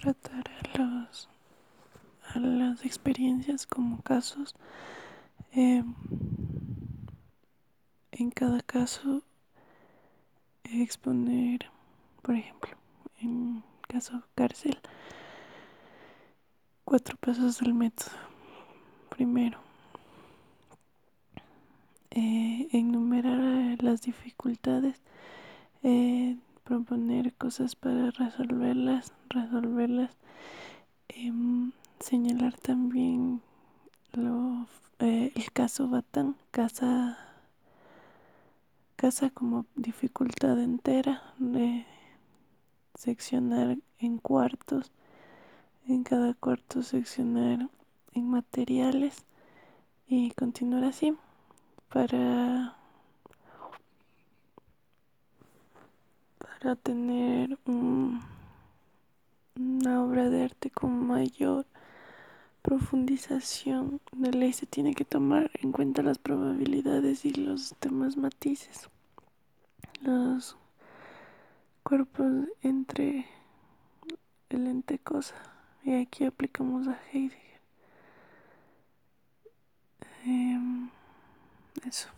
tratar a los a las experiencias como casos em, en cada caso exponer por ejemplo en caso cárcel cuatro pasos del método. Primero eh, enumerar las dificultades eh, proponer cosas para resolverlas resolverlas em, señalar también lo, eh, el caso Batán, casa, casa como dificultad entera, de seccionar en cuartos, en cada cuarto seccionar en materiales y continuar así para para tener un, una obra de arte con mayor profundización de ley se tiene que tomar en cuenta las probabilidades y los demás matices. Los cuerpos entre el ente cosa y aquí aplicamos a Heidegger. Em, eso